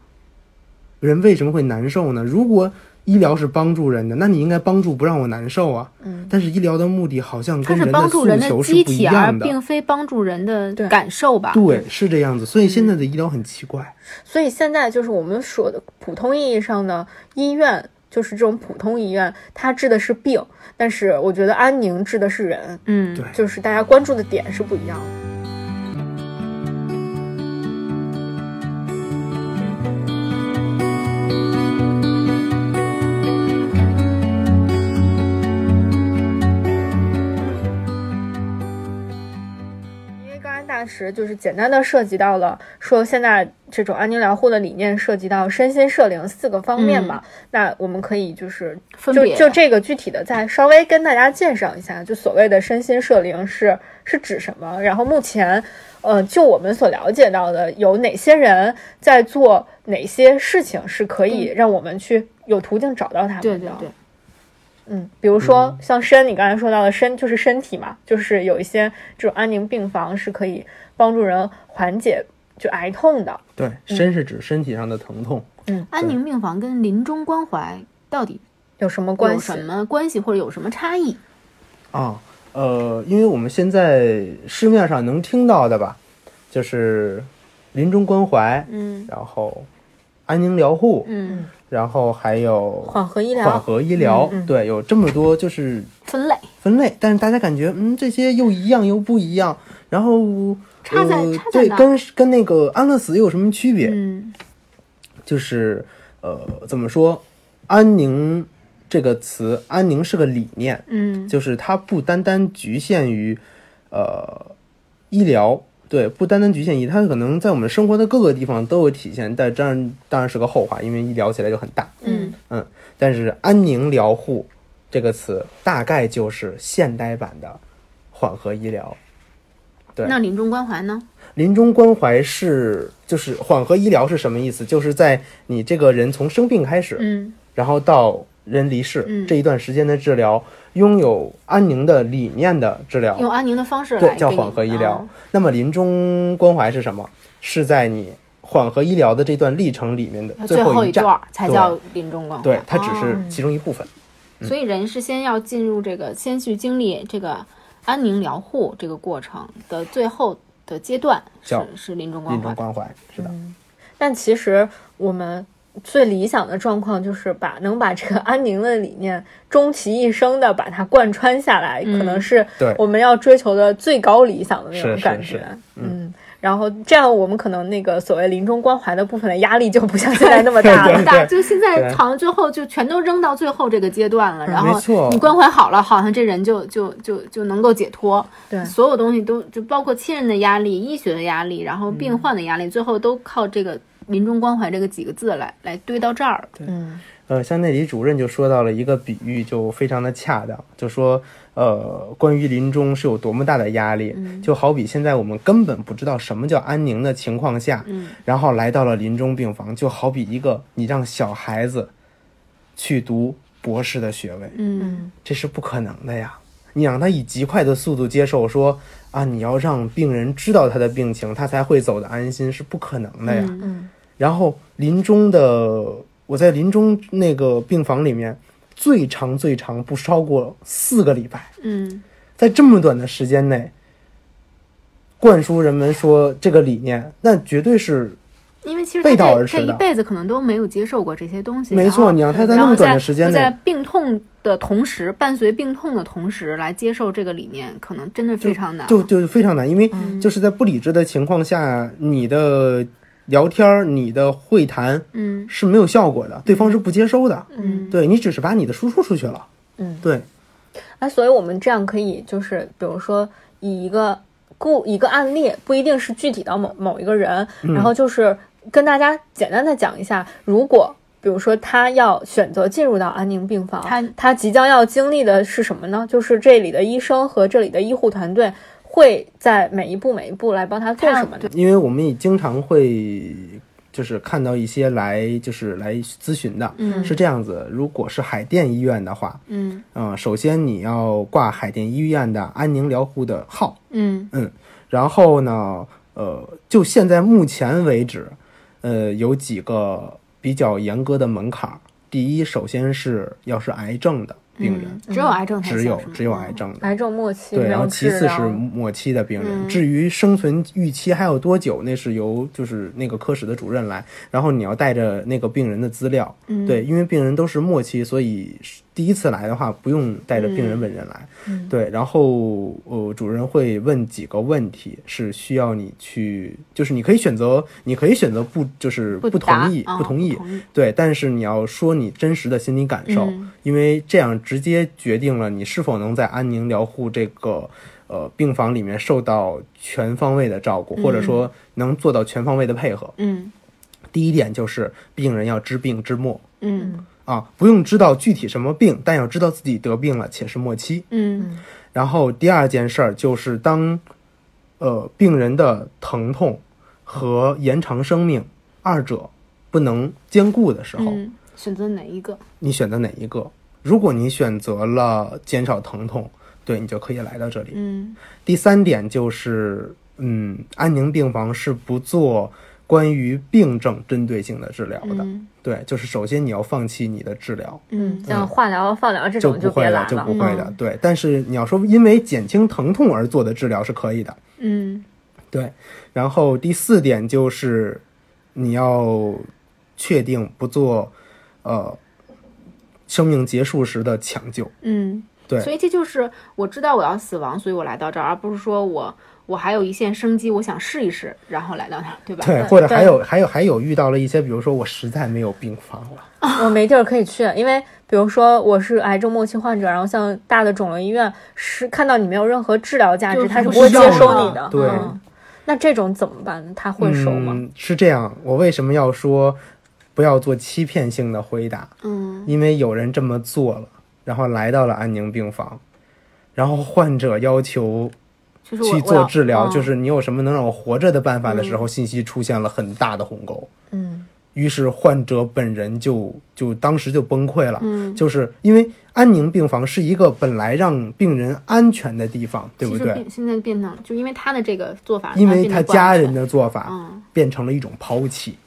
人为什么会难受呢？如果医疗是帮助人的，那你应该帮助不让我难受啊。嗯，但是医疗的目的好像它是跟人诉帮助人的求是不一机体，而样的。并非帮助人的感受吧？对，是这样子。所以现在的医疗很奇怪。所以现在就是我们说的普通意义上的医院，就是这种普通医院，它治的是病，但是我觉得安宁治的是人，嗯，对，就是大家关注的点是不一样的。因为刚才大石就是简单的涉及到了说现在这种安宁疗护的理念涉及到身心社灵四个方面嘛，那我们可以就是就分就这个具体的再稍微跟大家介绍一下，就所谓的身心社灵是是指什么？然后目前，呃，就我们所了解到的，有哪些人在做哪些事情是可以让我们去有途径找到他们的？对对对，嗯，比如说像身，你刚才说到的身就是身体嘛，就是有一些这种安宁病房是可以帮助人缓解就癌痛的。对，身是指身体上的疼痛。嗯安宁病房跟临终关怀到底有什么关系？有什么关系，或者有什么差异？啊，呃，因为我们现在市面上能听到的吧，就是临终关怀，嗯然后安宁疗护，嗯，然后还有缓和医疗。缓和医疗，嗯嗯。对，有这么多就是分类。分类，但是大家感觉嗯这些又一样又不一样，然后差在呃差在哪儿？对跟跟那个安乐死又有什么区别？嗯。就是呃怎么说，安宁这个词，安宁是个理念，嗯。就是它不单单局限于呃医疗，对，不单单局限于它可能在我们生活的各个地方都有体现，但这样当然是个后话，因为一聊起来就很大。嗯但是安宁疗护这个词大概就是现代版的缓和医疗。对那临终关怀呢？临终关怀是就是缓和医疗是什么意思？就是在你这个人从生病开始，嗯然后到人离世、嗯这一段时间的治疗，拥有安宁的理念的治疗，用安宁的方式来对，叫缓和医疗。哦那么临终关怀是什么？是在你缓和医疗的这段历程里面的最后站，一段才叫临终关怀。对，它只是哦其中一部分。所以人是先要进入这个，先去经历这个安宁疗护这个过程的最后的阶段，是叫是临终关怀。临终关怀是的，但其实我们最理想的状况就是把能把这个 安宁的理念终其一生的把它贯穿下来，嗯可能是我们要追求的最高理想的那种是是感觉。是嗯。然后这样，我们可能那个所谓临终关怀的部分的压力就不像现在那么大了。对对大，就现在好像最后就全都扔到最后这个阶段了，然后你关怀好了，好像这人就就就就能够解脱。对所有东西都就包括亲人的压力、医学的压力，然后嗯病患的压力，最后都靠这个临终关怀这个几个字来来堆到这儿。嗯呃，像那李主任就说到了一个比喻，就非常的恰当，就说，呃，关于临终是有多么大的压力，就好比现在我们根本不知道什么叫安宁的情况下，嗯然后来到了临终病房，就好比一个你让小孩子去读博士的学位，嗯这是不可能的呀。你让他以极快的速度接受说啊，你要让病人知道他的病情，他才会走的安心，是不可能的呀。嗯嗯然后临终的，我在临终那个病房里面，最长最长不超过四个礼拜，嗯在这么短的时间内，灌输人们说这个理念，那绝对是因为其实背他这这一道而驰的辈子可能都没有接受过这些东西，没错。你让他在那么短的时间内在，病痛的同时，伴随病痛的同时来接受这个理念，可能真的非常难。就就非常难，因为嗯就是在不理智的情况下，你的聊天儿、你的会谈嗯是没有效果的，对方是不接收的。嗯对你只是把你的输出出去了。嗯，对，哎，所以我们这样可以就是，比如说以一个故一个案例，不一定是具体到某某一个人，然后就是跟大家简单的讲一下，如果比如说他要选择进入到安宁病房，他他即将要经历的是什么呢？就是这里的医生和这里的医护团队会在每一步每一步来帮他做什么呢？因为我们也经常会就是看到一些来就是来咨询的，嗯是这样子。如果是海淀医院的话，嗯嗯、首先你要挂海淀医院的安宁疗护的号，嗯嗯然后呢，呃，就现在目前为止，呃，有几个比较严格的门槛。第一，首先是要是癌症的病人，嗯，只有癌症只有只有癌症的。癌症末期对，然后其次是末期的病人，嗯。至于生存预期还有多久，那是由就是那个科室的主任来，然后你要带着那个病人的资料，嗯。对，因为病人都是末期，所以第一次来的话不用带着病人本人来，嗯。对，然后呃主任会问几个问题，是需要你去，就是你可以选择，你可以选择不就是不同意，啊不同意，同意。对，但是你要说你真实的心理感受，嗯。因为这样直接决定了你是否能在安宁疗护这个呃病房里面受到全方位的照顾，或者说能做到全方位的配合。嗯。第一点就是病人要知病知末。嗯啊，不用知道具体什么病，但要知道自己得病了且是末期。嗯然后第二件事儿就是当呃病人的疼痛和延长生命二者不能兼顾的时候，嗯，选择哪一个？你选择哪一个？如果你选择了减少疼痛，对你就可以来到这里。嗯第三点就是，嗯，安宁病房是不做关于病症针对性的治疗的。嗯对，就是首先你要放弃你的治疗，嗯像化疗、放疗这种就种不会的，别来了，就不会的。嗯对，但是你要说因为减轻疼痛而做的治疗是可以的。嗯对，然后第四点就是你要确定不做呃生命结束时的抢救。嗯，对所以这就是我知道我要死亡，所以我来到这儿，而不是说我我还有一线生机，我想试一试，然后来到那儿，对吧？对，或者还有还有还有遇到了一些，比如说我实在没有病房了，我没地儿可以去，因为比如说我是癌症末期患者，然后像大的肿瘤医院是看到你没有任何治疗价值，他是不会接收你的。对嗯那这种怎么办？他会收吗？嗯，是这样，我为什么要说不要做欺骗性的回答？嗯因为有人这么做了，然后来到了安宁病房，然后患者要求就是我去做治疗，就是你有什么能让我活着的办法的时候，信息出现了很大的鸿沟。嗯于是患者本人就就当时就崩溃了，嗯就是因为安宁病房是一个本来让病人安全的地方，对不对？现在变成，就因为他的这个做法，因为他家人的做法嗯变成了一种抛弃，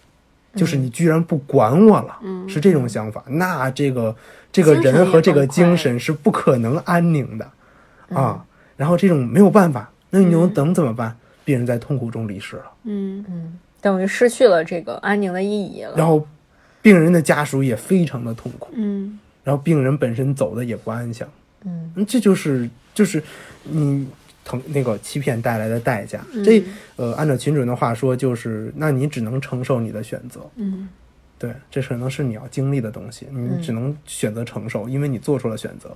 就是你居然不管我了，嗯是这种想法。那这个这个人和这个精神是不可能安宁的嗯啊。然后这种没有办法，那你能能怎么办？病人在痛苦中离世了，嗯嗯，等于失去了这个安宁的意义了。然后病人的家属也非常的痛苦，嗯然后病人本身走的也不安详。嗯嗯，这就是就是你疼那个欺骗带来的代价。嗯这呃，按照群主任的话说，就是那你只能承受你的选择。嗯对，这可能是你要经历的东西，你只能选择承受，因为你做出了选择。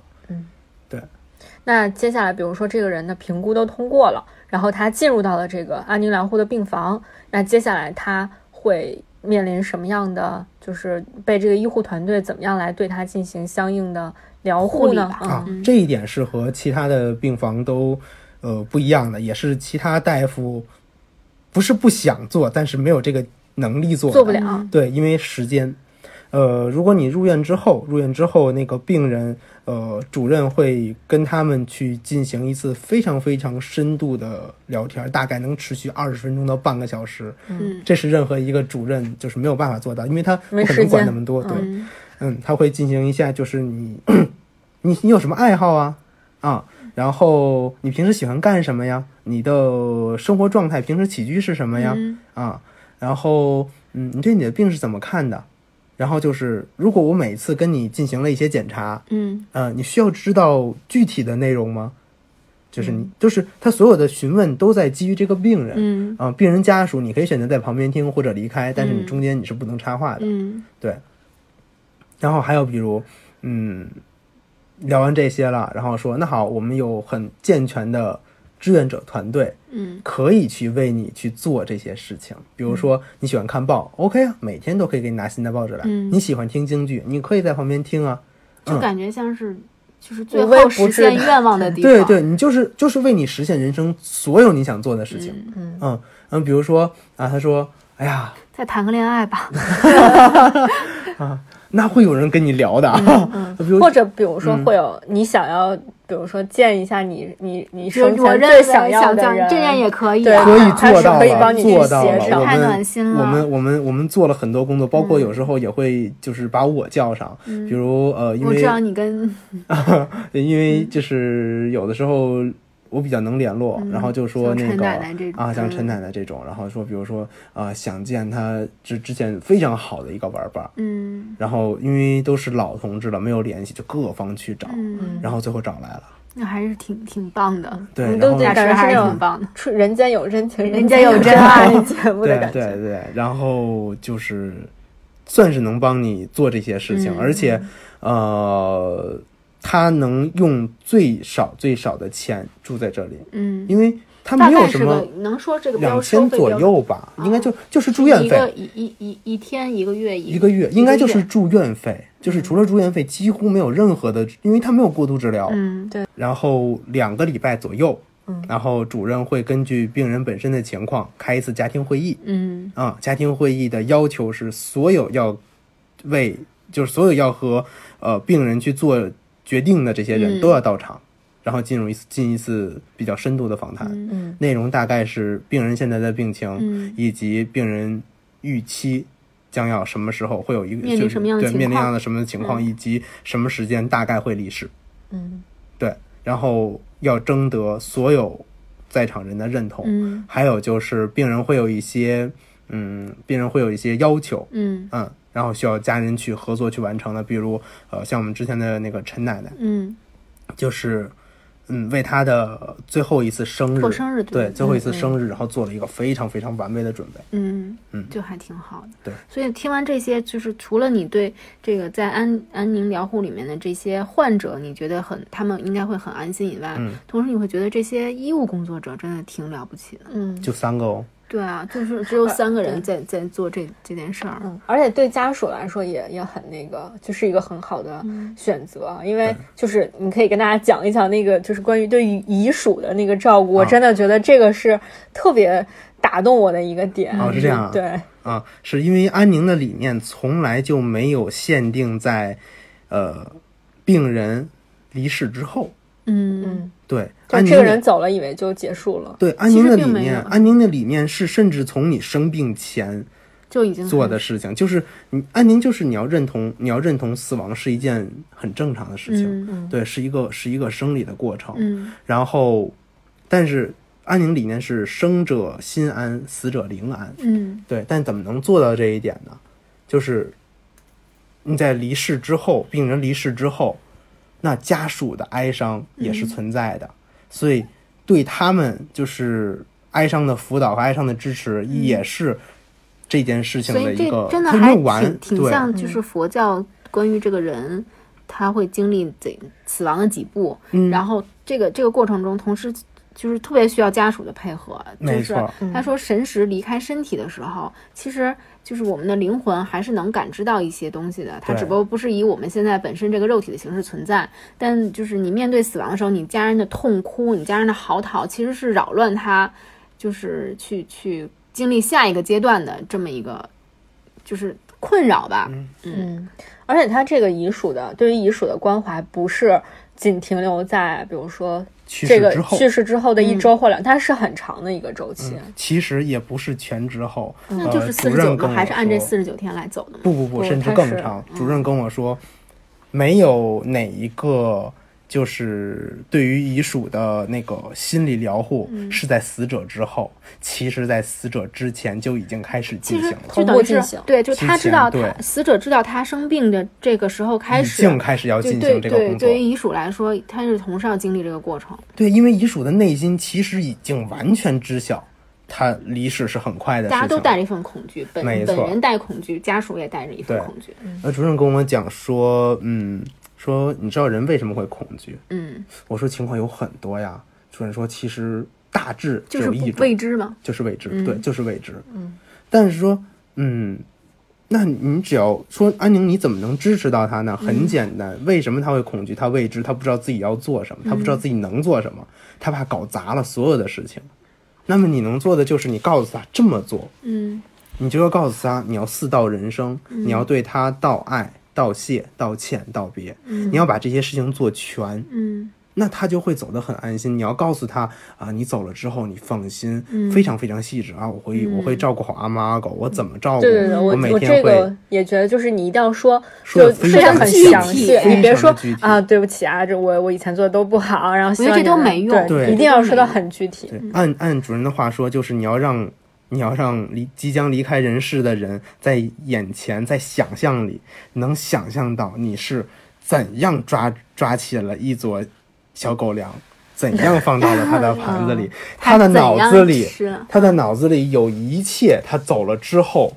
那接下来，比如说这个人的评估都通过了，然后他进入到了这个安宁疗护的病房，那接下来他会面临什么样的，就是被这个医护团队怎么样来对他进行相应的疗护呢？啊，这一点是和其他的病房都呃不一样的，也是其他大夫不是不想做，但是没有这个能力做，做不了。对，因为时间。呃，如果你入院之后，入院之后，那个病人，呃，主任会跟他们去进行一次非常非常深度的聊天，大概能持续二十分钟到半个小时。嗯这是任何一个主任就是没有办法做到，因为他不可能管那么多。对，嗯嗯，他会进行一下，就是你，你你有什么爱好啊？啊，然后你平时喜欢干什么呀？你的生活状态，平时起居是什么呀？嗯啊，然后嗯，你对你的病是怎么看的？然后就是，如果我每次跟你进行了一些检查，嗯呃，你需要知道具体的内容吗？就是你，就是他所有的询问都在基于这个病人。嗯啊，病人家属你可以选择在旁边听或者离开，但是你嗯中间你是不能插话的。嗯然后还有比如，嗯，聊完这些了，然后说那好，我们有很健全的志愿者团队，嗯可以去为你去做这些事情。比如说你喜欢看报，OK 啊，每天都可以给你拿新的报纸来。嗯你喜欢听京剧，你可以在旁边听啊。就感觉像是就是最后实现愿望的地方。对对，你就是就是为你实现人生所有你想做的事情。嗯嗯嗯，比如说啊，他说，哎呀，再谈个恋爱吧。啊那会有人跟你聊的啊。比如或者比如说嗯会有你想要，比如说见一下你你你就生前我最想要想的人，这这样也可以可以做到了，可以帮你做到了。去协调太我们暖心了我们我们我们做了很多工作，包括有时候也会就是把我叫上，比如呃，因为我知道你跟 因为就是有的时候我比较能联络，然后就说那个奶奶啊，像嗯陈奶奶这种，然后说比如说啊、想见他之之前非常好的一个玩伴，嗯然后因为都是老同志了，没有联系，就各方去找，嗯，然后最后找来了。那还是挺挺棒的。对，你都然后大师还感觉是挺棒的。出人间有真情，人间有真爱节目的对感觉。对对，然后就是算是能帮你做这些事情，嗯而且呃，他能用最少最少的钱住在这里，嗯，因为他没有什么能说这个标两千左右吧，应该就就是住院费。一一一一一天一个月一一个月，应该就是住院费，就是除了住院费，几乎没有任何的，因为他没有过度治疗，嗯对。然后两个礼拜左右。嗯。然后主任会根据病人本身的情况开一次家庭会议，嗯。啊，家庭会议的要求是所有要为就是所有要和呃病人去做决定的这些人嗯。都要到场，然后进入一次进一次比较深度的访谈，内容大概是病人现在的病情、嗯。以及病人预期。将要什么时候会有一个什么样的情况。对面临样的什么情况，嗯。以及什么时间大概会离世，嗯。对，然后要征得所有在场人的认同，嗯。还有就是病人会有一些，嗯，病人会有一些要求，嗯。嗯，然后需要家人去合作去完成的，比如，呃，像我们之前的那个陈奶奶，嗯。就是，嗯，为她的最后一次生日过生日对对最后一次生日，然后做了一个非常非常完美的准备。嗯嗯。就还挺好的。对，所以听完这些，就是除了你对这个在安安宁疗护里面的这些患者，你觉得很他们应该会很安心以外，嗯。同时你会觉得这些医务工作者真的挺了不起的。嗯。就三个哦，对啊，就是只有三个人在在做这这件事儿。嗯，而且对家属来说也也很那个，就是一个很好的选择，因为就是你可以跟大家讲一讲那个就是关于对于遗属的那个照顾，我啊真的觉得这个是特别打动我的一个点。哦是这样啊对，啊，是因为安宁的理念从来就没有限定在，呃，病人离世之后。嗯嗯，对，就这个人走了，以为就结束了。对安宁的理念，安宁的理念是甚至从你生病前就已经做的事情，就是你安宁就是你要认同，你要认同死亡是一件很正常的事情，嗯嗯对，是一个是一个生理的过程。嗯然后，但是安宁理念是生者心安，死者灵安。嗯对，但怎么能做到这一点呢？就是你在离世之后，病人离世之后，那家属的哀伤也是存在的，所以对他们就是哀伤的辅导和哀伤的支持，也是这件事情所以这的一个真的还挺挺像，就是佛教关于这个人他会经历怎死亡的几步，嗯。然后这个这个过程中，同时就是特别需要家属的配合。就是没错他说神识离开身体的时候，其实就是我们的灵魂还是能感知到一些东西的，它只不过不是以我们现在本身这个肉体的形式存在。但就是你面对死亡的时候，你家人的痛哭，你家人的嚎啕，其实是扰乱他，就是去去经历下一个阶段的这么一个就是困扰吧。嗯，而且他这个遗属的对于遗属的关怀不是仅停留在比如说去这个世之后，去世之后的一周或两，它是很长的一个周期。其实也不是全之后，那就是呃四十九还是按这说四十九天来走的吗？不不不，甚至更长。主任跟我说，没有哪一个就是对于遗属的那个心理疗护是在死者之后，其实在死者之前就已经开始进行了，就等于是同步进行对，就他知道他死者知道他生病的这个时候开始已始，经开始要进对对，行这个工作对于。遗属来说，他是同时要经历这个过程。对，因为遗属的内心其实已经完全知晓，他离世是很快的事情。大家都带着一份恐惧，本人带恐惧，家属也带着一份恐惧。那，主任跟我讲说，嗯，说你知道人为什么会恐惧？嗯，我说情况有很多呀。主任说，其实大致只就有一种，未知嘛。就是未知，嗯对，就是未知。嗯，但是说，嗯，那你只要说安宁，你怎么能支持到他呢？很简单，为什么他会恐惧？他未知，他不知道自己要做什么，他不知道自己能做什么，他怕搞砸了所有的事情。那么你能做的就是你告诉他这么做，嗯你就要告诉他，你要四道人生，你要对他道爱、道谢、道歉、道别，你要把这些事情做全。嗯那他就会走得很安心。你要告诉他啊，你走了之后你放心，嗯非常非常细致啊，我会、我会照顾好阿猫阿狗，我怎么照顾？对对对，我我每天会这个也觉得，就是你一定要说，说非常具体详细，你别说啊，对不起啊，这我我以前做的都不好，然后希我觉得这都望你能没用对对，一定要说的很具体。按按主任的话说，就是你要让你要让离即将离开人世的人在眼前，在想象里能想象到你是怎样抓抓起了一撮小狗粮，怎样放到了他的盘子里，他的脑子里他的脑子里有一切他走了之后。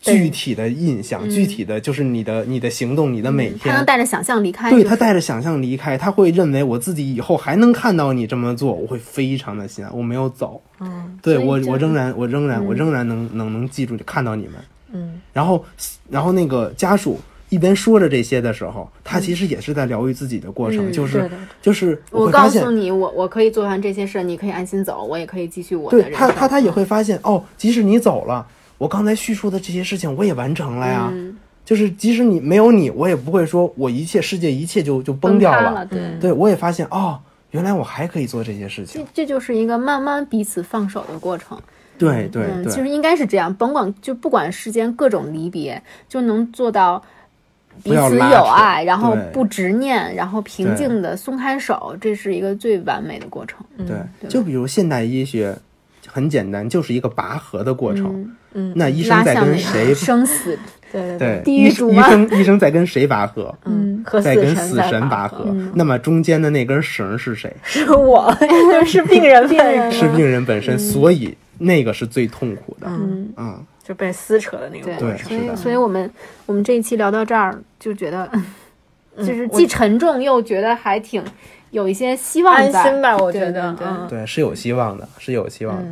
具体的印象，具体的就是你的你的行动，你的每天，他能带着想象离开。对他带着想象离开，他会认为我自己以后还能看到你这么做，我会非常的心安。我没有走，嗯对我我仍然我仍然我仍然能能能记住看到你们。嗯，然后然后那个家属一边说着这些的时候，他其实也是在疗愈自己的过程，嗯就是就是我告诉你，我我可以做完这些事，你可以安心走，我也可以继续我的对他，他他也会发现哦，即使你走了，我刚才叙述的这些事情我也完成了呀。嗯就是即使你没有你，我也不会说我一切世界一切就就崩掉塌了，对。对我也发现哦，原来我还可以做这些事情这。这就是一个慢慢彼此放手的过程。对对嗯，对，其实应该是这样，甭管就不管世间各种离别，就能做到彼此有爱，然后不执念，然后平静的松开手，这是一个最完美的过程。对，对就比如现代医学，很很简单，就是一个拔河的过程。嗯嗯那医生在跟谁？生死，对对对，地医生医生在跟谁拔河？嗯，在跟死神拔河。那么中间的那根绳是谁？是我，是病人病人是病人本身，所以那个是最痛苦的。嗯，啊，就被撕扯的那个对过程。所以所以我们我们这一期聊到这儿，就觉得就是既沉重又觉得还挺有一些希望在安心吧，我对觉得，对对嗯。对，是有希望的，是有希望的。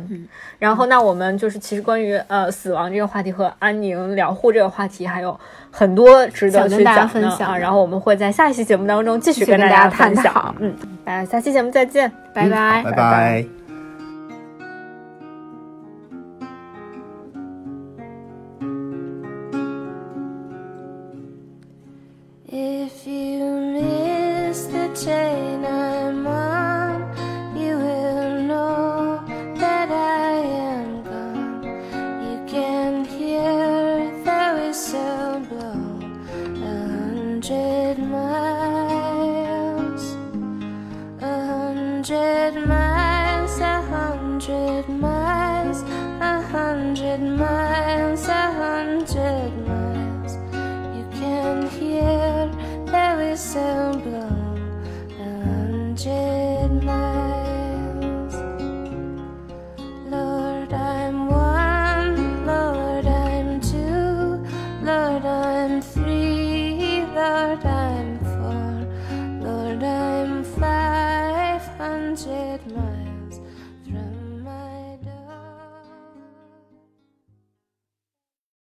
然后，那我们就是其实关于呃死亡这个话题和安宁疗护这个话题，还有很多值得去跟大家。分享的然后我们会在下一期节目当中继续跟大家探讨。嗯，大家下期节目再见。拜拜。拜拜